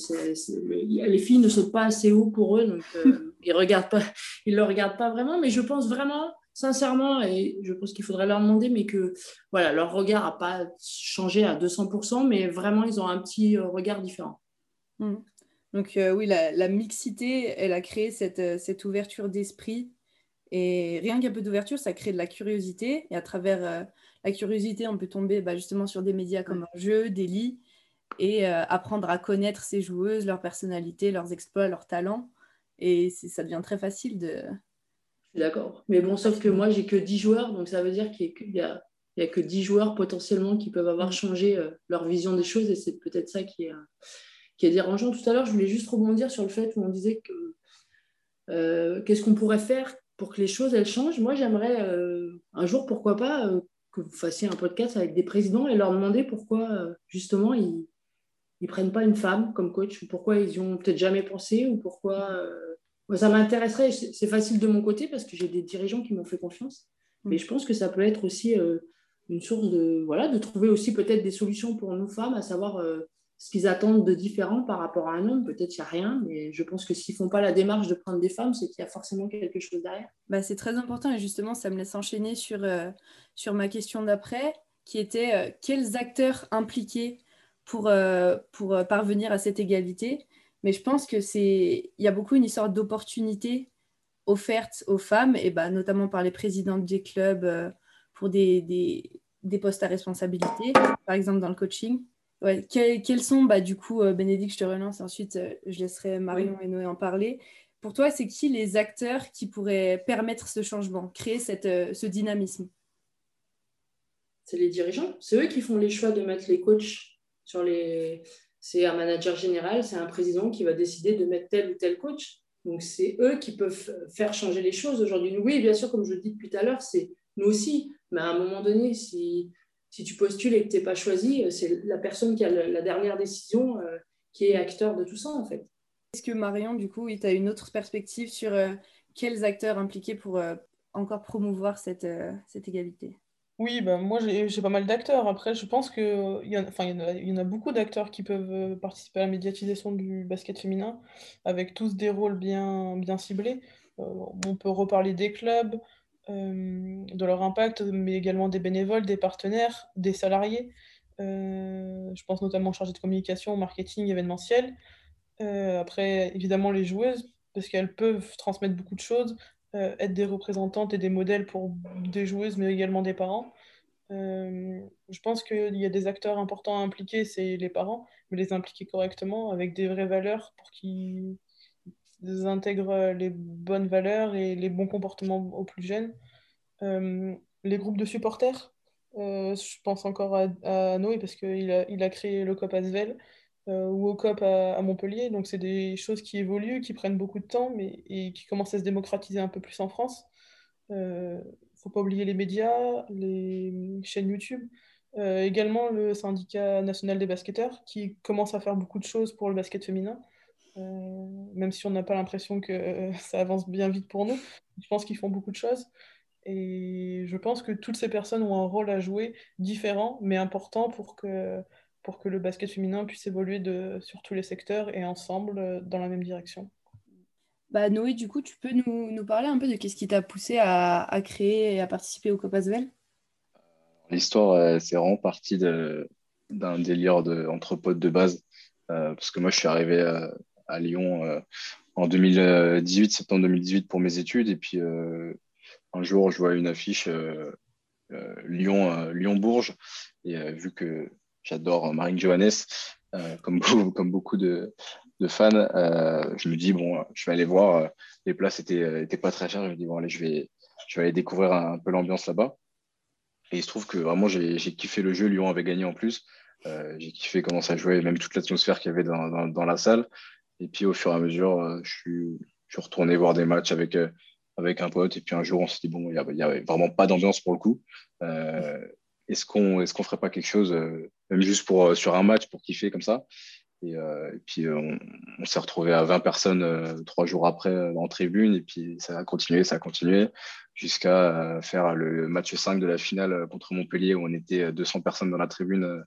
les filles ne sautent pas assez haut pour eux, donc euh, ils ne le regardent pas vraiment. Mais je pense vraiment, sincèrement, et je pense qu'il faudrait leur demander, mais que voilà, leur regard n'a pas changé à 200%, mais vraiment, ils ont un petit euh, regard différent. Mmh. Donc oui, la, mixité, elle a créé cette, cette ouverture d'esprit. Et rien qu'un peu d'ouverture, ça crée de la curiosité. Et à travers la curiosité, on peut tomber bah, justement sur des médias comme un jeu, des lits, et euh, apprendre à connaître ces joueuses, leur personnalité, leurs exploits, leurs talents. Et ça devient très facile de... D'accord. Mais bon, sauf que moi, j'ai que 10 joueurs, donc ça veut dire qu'il n'y a, a, que 10 joueurs potentiellement qui peuvent avoir mm. changé euh, leur vision des choses, et c'est peut-être ça qui est, qui est dérangeant. Tout à l'heure, je voulais juste rebondir sur le fait où on disait que euh, qu'est-ce qu'on pourrait faire pour que les choses elles changent. Moi, j'aimerais un jour, pourquoi pas, que vous fassiez un podcast avec des présidents et leur demander pourquoi, euh, justement, ils ne prennent pas une femme comme coach, ou pourquoi ils n'y ont peut-être jamais pensé, ou pourquoi. Euh, ça m'intéresserait, c'est facile de mon côté parce que j'ai des dirigeants qui m'ont fait confiance, mais je pense que ça peut être aussi euh, une source de, voilà, de trouver aussi peut-être des solutions pour nous femmes, à savoir ce qu'ils attendent de différent par rapport à un homme. Peut-être qu'il n'y a rien, mais je pense que s'ils ne font pas la démarche de prendre des femmes, c'est qu'il y a forcément quelque chose derrière. Bah, c'est très important et justement, ça me laisse enchaîner sur, euh, sur ma question d'après, qui était euh, quels acteurs impliqués pour, euh, pour parvenir à cette égalité Mais je pense que c'est il y a beaucoup une histoire d'opportunité offerte aux femmes, et bah, notamment par les présidentes des clubs pour des, des postes à responsabilité, par exemple dans le coaching Ouais, quels sont, bah, du coup, euh, Bénédicte, je te relance, ensuite euh, je laisserai Marion et Noé en parler. Pour toi, c'est qui les acteurs qui pourraient permettre ce changement, créer cette, euh, ce dynamisme? C'est les dirigeants. C'est eux qui font les choix de mettre les coachs sur les. C'est un manager général, c'est un président qui va décider de mettre tel ou tel coach. Donc, c'est eux qui peuvent faire changer les choses aujourd'hui. Oui, bien sûr, comme je le dis depuis tout à l'heure, c'est nous aussi. Mais à un moment donné, si si tu postules et que tu n'es pas choisi, c'est la personne qui a la dernière décision qui est acteur de tout ça, en fait. Est-ce que Marion, du coup, tu as une autre perspective sur quels acteurs impliqués pour encore promouvoir cette, cette égalité? Oui, bah, moi j'ai pas mal d'acteurs. Après, je pense qu'il y, en a, il y en a beaucoup d'acteurs qui peuvent euh, participer à la médiatisation du basket féminin, avec tous des rôles bien, bien ciblés. Euh, on peut reparler des clubs, euh, de leur impact, mais également des bénévoles, des partenaires, des salariés. je pense notamment aux chargés de communication, marketing, événementiel. après, évidemment, les joueuses, parce qu'elles peuvent transmettre beaucoup de choses, euh, être des représentantes et des modèles pour des joueuses, mais également des parents. Euh, je pense qu'il y a des acteurs importants à impliquer, c'est les parents, mais les impliquer correctement avec des vraies valeurs pour qu'ils intègrent les bonnes valeurs et les bons comportements aux plus jeunes. Euh, les groupes de supporters, je pense encore à, Noé parce qu'il a, créé le COP Asvel. Euh, ou au COP à, Montpellier. Donc, c'est des choses qui évoluent, qui prennent beaucoup de temps, mais et qui commencent à se démocratiser un peu plus en France. Il euh, ne faut pas oublier les médias, les chaînes YouTube. Euh, également le syndicat national des basketteurs qui commence à faire beaucoup de choses pour le basket féminin, même si on n'a pas l'impression que ça avance bien vite pour nous. Je pense qu'ils font beaucoup de choses. Et je pense que toutes ces personnes ont un rôle à jouer différent, mais important pour que pour que le basket féminin puisse évoluer de, sur tous les secteurs et ensemble euh, dans la même direction. Bah, Noé, du coup, tu peux nous, nous parler un peu de ce qui t'a poussé à, à, créer et à participer au Copasvel L'histoire, c'est vraiment partie d'un délire de, entre potes de base. Euh, parce que moi, je suis arrivé à, à Lyon euh, en 2018, septembre 2018 pour mes études. Et puis, un jour, je vois une affiche Lyon, Lyon-Bourges. Et vu que J'adore Marine Johannes, euh, comme, beaucoup de, fans. Euh, je me dis, bon, je vais aller voir. Euh, les places étaient, étaient pas très chères. Je me dis, bon, allez, je vais, je vais aller découvrir un, peu l'ambiance là-bas. Et il se trouve que vraiment, j'ai kiffé le jeu. Lyon avait gagné en plus. j'ai kiffé comment ça jouait, même toute l'atmosphère qu'il y avait dans, dans, la salle. Et puis, au fur et à mesure, je, suis, je suis retourné voir des matchs avec, avec un pote. Et puis, un jour, on s'est dit, bon, il n'y avait vraiment pas d'ambiance pour le coup. est-ce qu'on est qu'on ferait pas quelque chose même juste pour, euh, sur un match pour kiffer comme ça? Et, euh, puis euh, on, s'est retrouvé à 20 personnes trois jours après en tribune, et puis ça a continué, ça a continué, jusqu'à faire le match 5 de la finale contre Montpellier, où on était 200 personnes dans la tribune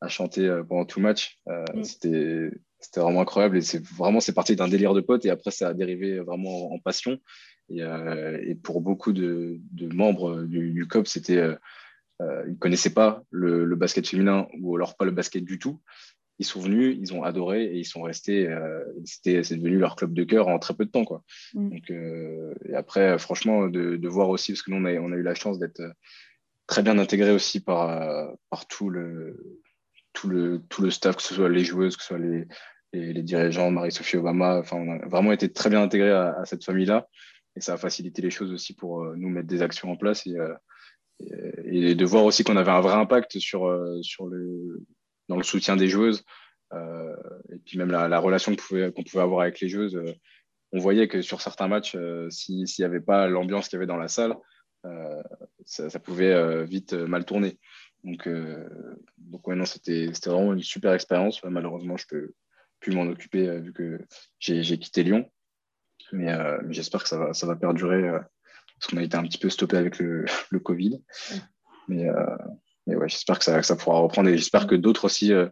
à chanter pendant tout le match. Mm. C'était c'était vraiment incroyable et c'est vraiment c'est parti d'un délire de potes et après ça a dérivé vraiment en, passion et, et, pour beaucoup de, de membres du, du COP c'était euh, ils ne connaissaient pas le, basket féminin ou alors pas le basket du tout. Ils sont venus, ils ont adoré et ils sont restés. Euh, c'était, c'est devenu leur club de cœur en très peu de temps. Quoi. Mm. Donc, euh, et après, franchement, de, voir aussi, parce que nous, on a, on a eu la chance d'être très bien intégré aussi par, par tout, le, tout, le, tout le staff, que ce soit les joueuses, que ce soit les, les, dirigeants, Marie-Sophie Obama. Enfin, on a vraiment été très bien intégré à, cette famille-là. Et ça a facilité les choses aussi pour nous mettre des actions en place. Et, et, de voir aussi qu'on avait un vrai impact sur, euh, sur le, dans le soutien des joueuses. Euh, et puis même la, relation qu'on pouvait, qu'on pouvait avoir avec les joueuses. Euh, on voyait que sur certains matchs, s'il n'y avait pas l'ambiance qu'il y avait dans la salle, ça, pouvait vite mal tourner. Donc, donc ouais, non, c'était, vraiment une super expérience. Malheureusement, je peux m'en occuper vu que j'ai, quitté Lyon. Mais, mais, j'espère que ça va, ça va perdurer parce qu'on a été un petit peu stoppé avec le, le Covid. Mais, euh, mais ouais, j'espère que ça, ça, pourra reprendre et j'espère que d'autres aussi euh,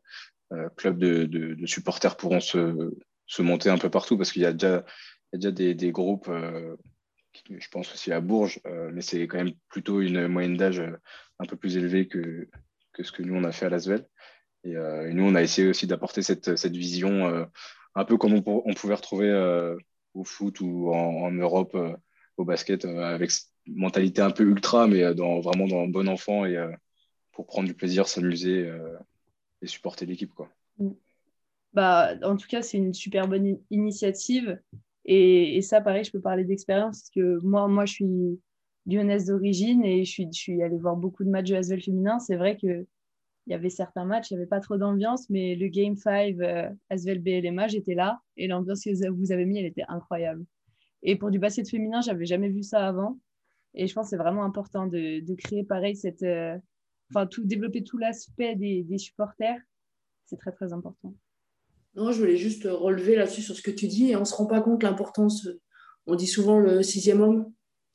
euh, clubs de, de, supporters pourront se, se, monter un peu partout parce qu'il y a déjà, il y a déjà des, des groupes, je pense aussi à Bourges, mais c'est quand même plutôt une moyenne d'âge un peu plus élevée que, que ce que nous on a fait à Lasvel. Et, et nous, on a essayé aussi d'apporter cette, cette vision un peu comme on, pouvait retrouver au foot ou en, Europe au basket euh, avec mentalité un peu ultra, mais euh, dans, vraiment dans un bon enfant et euh, pour prendre du plaisir, s'amuser et supporter l'équipe. Quoi. Mm. Bah, en tout cas, c'est une super bonne initiative. Et, ça, pareil, je peux parler d'expérience parce que moi, moi, je suis lyonnaise d'origine et je suis, je suis allée voir beaucoup de matchs de Asvel féminin. C'est vrai qu'il y avait certains matchs, il n'y avait pas trop d'ambiance, mais le Game 5 euh, Asvel BLMA, j'étais là et l'ambiance que vous avez mis, elle était incroyable. Et pour du basket féminin, j'avais jamais vu ça avant. Et je pense que c'est vraiment important de, de créer pareil cette, euh, enfin, tout, développer tout l'aspect des, des supporters, c'est très, très important. Non, je voulais juste relever là-dessus sur ce que tu dis et on ne se rend pas compte l'importance. On dit souvent le sixième homme,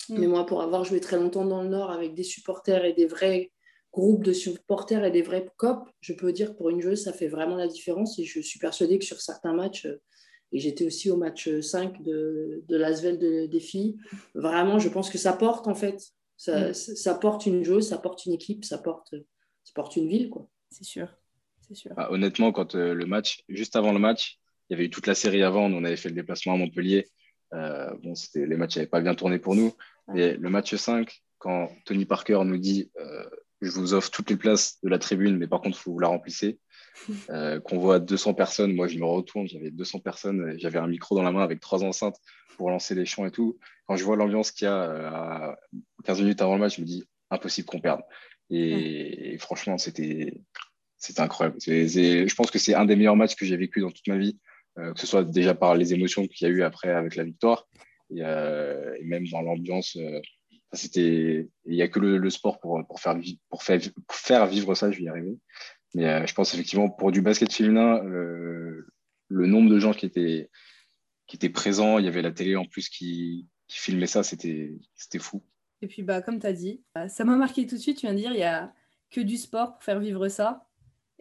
Mm. mais moi, pour avoir joué très longtemps dans le Nord avec des supporters et des vrais groupes de supporters et des vrais copes, je peux dire que pour une joueuse, ça fait vraiment la différence et je suis persuadée que sur certains matchs, euh, et j'étais aussi au match 5 de, de l'Asvel de, des filles, vraiment, je pense que ça porte en fait. Ça, Mm. ça porte une joueuse, ça porte une équipe, ça porte, ça porte une ville. Quoi. C'est sûr. C'est sûr. Bah, honnêtement, quand euh, le match, juste avant le match, il y avait eu toute la série avant. On avait fait le déplacement à Montpellier. Euh, bon, c'était, les matchs n'avaient pas bien tourné pour nous. Mais le match 5, quand Tony Parker nous dit euh, Je vous offre toutes les places de la tribune, mais par contre, il faut vous la remplissez. Euh, qu'on voit 200 personnes, moi je me retourne, j'avais 200 personnes, j'avais un micro dans la main avec trois enceintes pour lancer les chants et tout. Quand je vois l'ambiance qu'il y a euh, à 15 minutes avant le match, je me dis impossible qu'on perde. Et, et franchement, c'était c'était incroyable. Je pense que c'est un des meilleurs matchs que j'ai vécu dans toute ma vie, euh, que ce soit déjà par les émotions qu'il y a eu après avec la victoire, et, euh, et même dans l'ambiance. C'était, il n'y a que le, sport pour, faire, vivre ça, je vais y arriver. Mais euh, je pense effectivement pour du basket féminin, euh, le nombre de gens qui étaient, présents, il y avait la télé en plus qui, filmait ça, c'était, c'était fou. Et puis, bah, comme tu as dit, euh, ça m'a marqué tout de suite. Tu viens de dire, il n'y a que du sport pour faire vivre ça.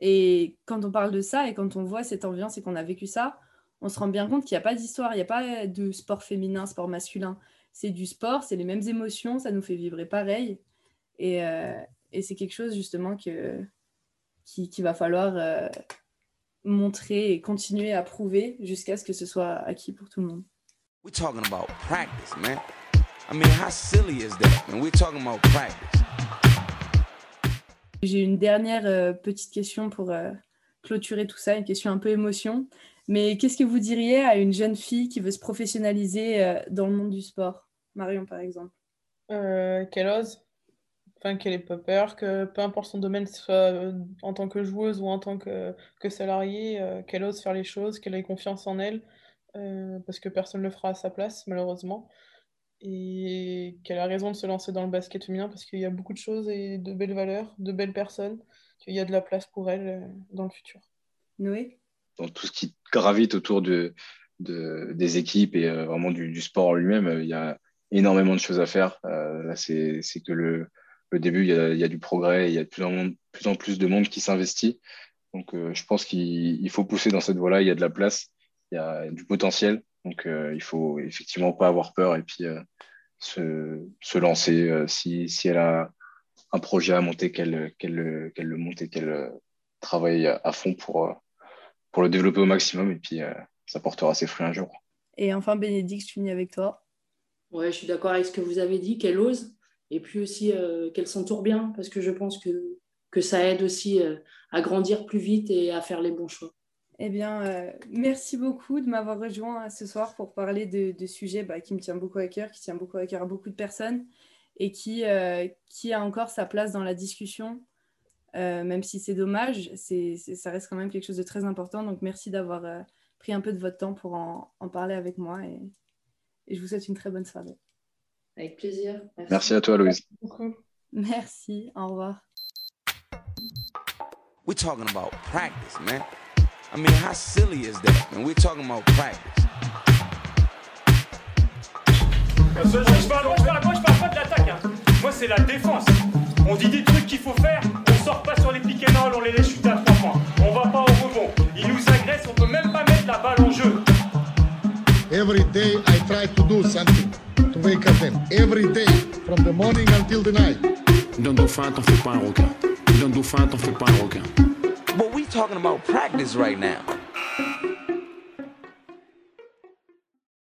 Et quand on parle de ça et quand on voit cette ambiance et qu'on a vécu ça, on se rend bien compte qu'il n'y a pas d'histoire, il n'y a pas de sport féminin, sport masculin. C'est du sport, c'est les mêmes émotions, ça nous fait vibrer pareil. Et, euh, et c'est quelque chose justement que, qui- qu'il va falloir euh, montrer et continuer à prouver jusqu'à ce que ce soit acquis pour tout le monde. We're talking about practice, man. I mean, how silly is that? And we're talking about practice. J'ai une dernière euh, petite question pour clôturer tout ça, une question un peu émotion. Mais qu'est-ce que vous diriez à une jeune fille qui veut se professionnaliser dans le monde du sport? Marion, par exemple. Euh, qu'elle ose, enfin qu'elle ait pas peur, que peu importe son domaine, soit euh, en tant que joueuse ou en tant que, que salariée, euh, qu'elle ose faire les choses, qu'elle ait confiance en elle, euh, parce que personne ne le fera à sa place, malheureusement. Et qu'elle a raison de se lancer dans le basket féminin parce qu'il y a beaucoup de choses et de belles valeurs, de belles personnes, qu'il y a de la place pour elle dans le futur. Noé? Dans tout ce qui gravite autour de, de- des équipes et euh, vraiment du, du sport en lui-même, euh, il y a énormément de choses à faire. Euh, là, c'est que le, début, il y a, du progrès, il y a de plus en, plus de monde qui s'investit. Donc, euh, je pense qu'il il faut pousser dans cette voie-là. Il y a de la place, il y a du potentiel. Donc, euh, il faut effectivement pas avoir peur et puis euh, se, lancer. si, elle a un projet à monter, qu'elle le- monte et qu'elle travaille à, fond pour, pour le développer au maximum. Et puis, ça portera ses fruits un jour. Et enfin, Bénédicte, je finis avec toi. Ouais, je suis d'accord avec ce que vous avez dit, qu'elle ose, et puis aussi euh, qu'elle s'entoure bien, parce que je pense que, que ça aide aussi euh, à grandir plus vite et à faire les bons choix. Eh bien, euh, merci beaucoup de m'avoir rejoint ce soir pour parler de, de sujets bah, qui me tient beaucoup à cœur, qui tient beaucoup à cœur à beaucoup de personnes et qui, qui a encore sa place dans la discussion. Même si c'est dommage, ça reste quand même quelque chose de très important. Donc, merci d'avoir pris un peu de votre temps pour en, parler avec moi et je vous souhaite une très bonne soirée. Avec plaisir. Merci à toi, Louise. Merci, au revoir. We're talking about practice, man. I mean, how silly is that? And we're talking about practice. Je, je, je parle, moi, je parle- moi, je parle pas de l'attaque. hein. Moi, c'est la défense. On dit des trucs qu'il faut faire, on sort pas sur les roll, on les laisse shooter à trois points. On va pas au rebond. Ils nous agressent, on peut même pas mettre la balle en jeu. Every day I try to do something to wake up them. Every day, from the morning until the night. D'un dauphin, t'en fais pas un requin. D'un dauphin, t'en fais pas un requin. But we talking about practice right now.